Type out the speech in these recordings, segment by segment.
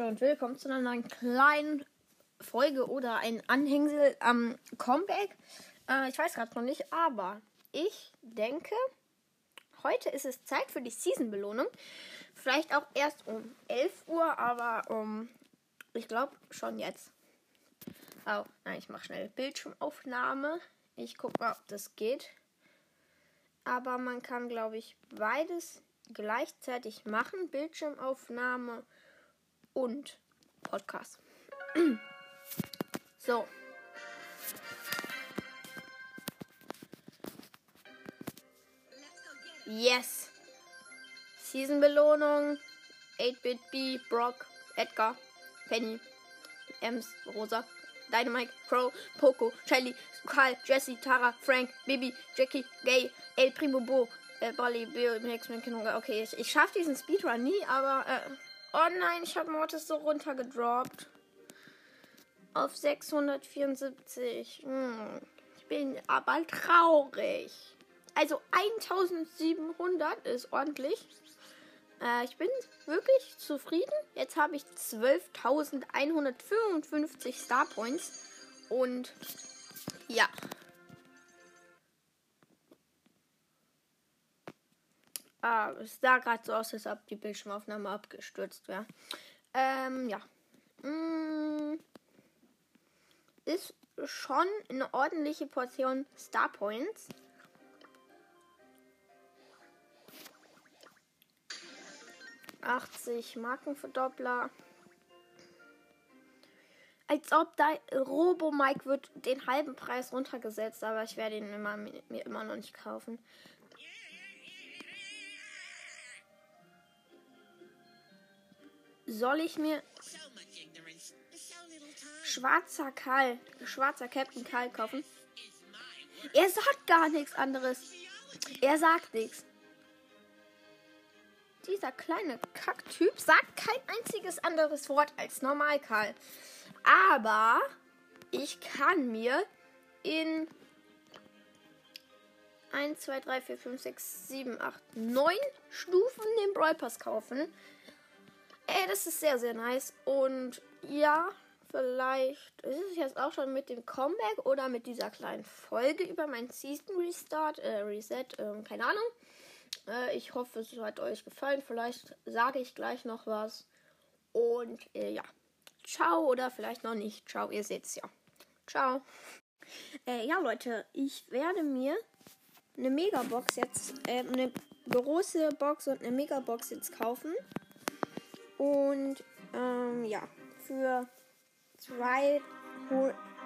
Leute und willkommen zu einer kleinen Folge oder ein Anhängsel am Comeback. Äh, ich weiß gerade noch nicht, aber ich denke, heute ist es Zeit für die Season-Belohnung. Vielleicht auch erst um 11 Uhr, aber um, ich glaube schon jetzt. Oh, nein, ich mache schnell Bildschirmaufnahme. Ich gucke mal, ob das geht. Aber man kann, glaube ich, beides gleichzeitig machen. Bildschirmaufnahme und Podcast. so. Yes. Season-Belohnung. 8-Bit B, Brock, Edgar, Penny, Ems, Rosa, Dynamite, Crow, Poco, Shelly, Karl, Jesse, Tara, Frank, Bibi, Jackie, Gay, El Primo Bo, äh, Bolly, Bill, X-Men, Okay, ich, ich schaffe diesen Speedrun nie, aber. Äh, oh nein, ich habe Mortis so runtergedroppt. Auf 674. Hm, ich bin aber traurig. Also 1700 ist ordentlich. Äh, ich bin wirklich zufrieden. Jetzt habe ich 12.155 Star Points. Und ja. Es sah gerade so aus, als ob die Bildschirmaufnahme abgestürzt wäre. Ähm, ja. Mm, ist schon eine ordentliche Portion Star Points. Achtzig Markenverdoppler. Als ob da Robo Mike wird den halben Preis runtergesetzt, aber ich werde ihn immer, mir immer noch nicht kaufen. Soll ich mir schwarzer Karl, schwarzer Captain Karl kaufen? Er sagt gar nichts anderes. Er sagt nichts. Dieser kleine Kacktyp sagt kein einziges anderes Wort als normal Karl. Aber ich kann mir in 1, 2, 3, 4, 5, 6, 7, 8, 9 Stufen den Brawl Pass kaufen. Ey, das ist sehr, sehr nice. Und ja, vielleicht ist es jetzt auch schon mit dem Comeback oder mit dieser kleinen Folge über mein Season Restart, äh, Reset, äh, keine Ahnung. Äh, ich hoffe, es hat euch gefallen. Vielleicht sage ich gleich noch was. Und äh, ja, ciao oder vielleicht noch nicht. Ciao, ihr seht's ja. Ciao. Äh, ja, Leute, ich werde mir eine Megabox jetzt, äh, eine große Box und eine Megabox jetzt kaufen. Und ähm, ja, für zwei,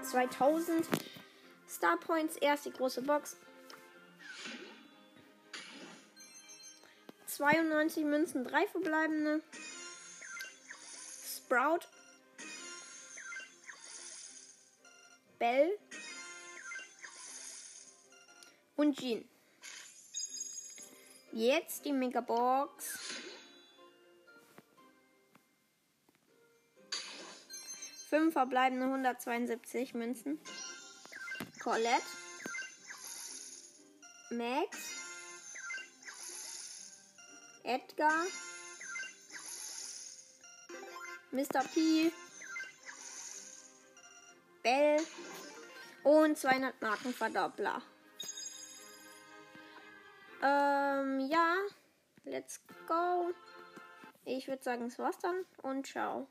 2000 Star Points erst die große Box. 92 Münzen, drei verbleibende. Sprout. Bell. Und Jean. Jetzt die Megabox. 5 verbleibende 172 Münzen. Colette. Max. Edgar. Mr. P. Bell. Und 200 Markenverdoppler. Ähm, ja. Let's go. Ich würde sagen, es war's dann und ciao.